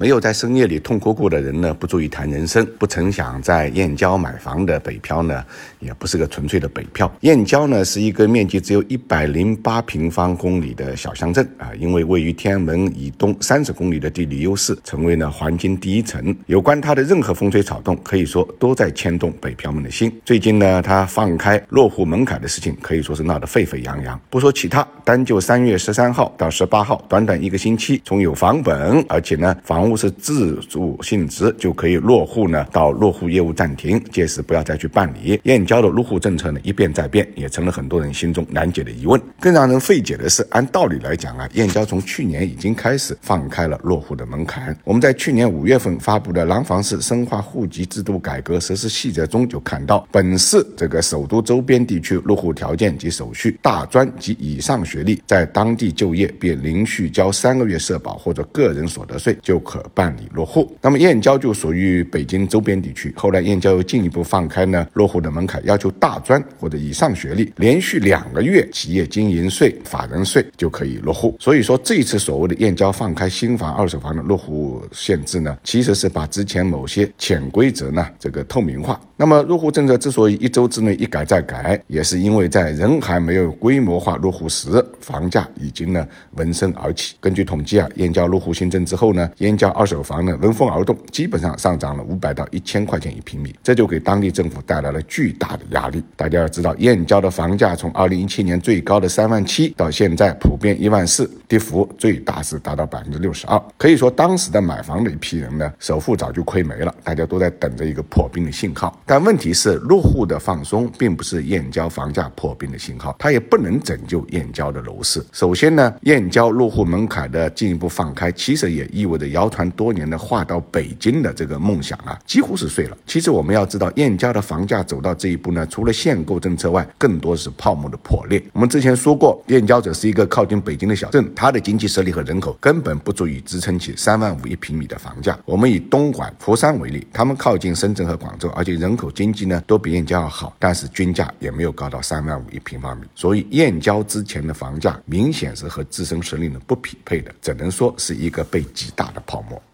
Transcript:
没有在深夜里痛哭过的人呢，不足以谈人生。不曾想在燕郊买房的北漂呢，也不是个纯粹的北漂。燕郊呢，是一个面积只有一百零八平方公里的小乡镇啊，因为位于天安门以东三十公里的地理优势，成为了黄金第一城。有关它的任何风吹草动，可以说都在牵动北漂们的心。最近呢，它放开落户门槛的事情，可以说是闹得沸沸扬扬。不说其他，单就三月十三号到十八号，短短一个星期，从有房本，而且呢，房屋是自住性质就可以落户呢，到落户业务暂停，届时不要再去办理。燕郊的落户政策呢一变再变，也成了很多人心中难解的疑问。更让人费解的是，按道理来讲啊，燕郊从去年已经开始放开了落户的门槛。我们在去年五月份发布的《廊坊市深化户籍制度改革实施细则》中就看到，本市这个首都周边地区落户条件及手续，大专及以上学历在当地就业并连续交三个月社保或者个人所得税就可办理。落户，那么燕郊就属于北京周边地区。后来燕郊又进一步放开呢落户的门槛，要求大专或者以上学历连续两个月企业经营税、法人税就可以落户。所以说这一次所谓的燕郊放开新房、二手房的落户限制呢，其实是把之前某些潜规则呢这个透明化。那么落户政策之所以一周之内一改再改，也是因为在人还没有规模化落户时，房价已经呢闻声而起。根据统计啊，燕郊落户新政之后呢，燕交二手房呢闻风而动，基本上上涨了五百到一千块钱一平米，这就给当地政府带来了巨大的压力。大家要知道，燕郊的房价从二零一七年最高的三万七到现在普遍一万四，跌幅最大是达到百分之六十二。可以说，当时的买房的一批人呢，首付早就亏没了，大家都在等着一个破冰的信号。但问题是，落户的放松并不是燕郊房价破冰的信号，它也不能拯救燕郊的楼市。首先呢，燕郊落户门槛的进一步放开，其实也意味着要传多年的划到北京的这个梦想啊，几乎是碎了。其实我们要知道，燕郊的房价走到这一步呢，除了限购政策外，更多是泡沫的破裂。我们之前说过，燕郊只是一个靠近北京的小镇，它的经济实力和人口根本不足以支撑起三万五一平米的房价。我们以东莞、佛山为例，他们靠近深圳和广州，而且人口经济。呢都比燕郊要好，但是均价也没有高到三万五一平方米，所以燕郊之前的房价明显是和自身实力呢不匹配的，只能说是一个被极大的泡泡沫。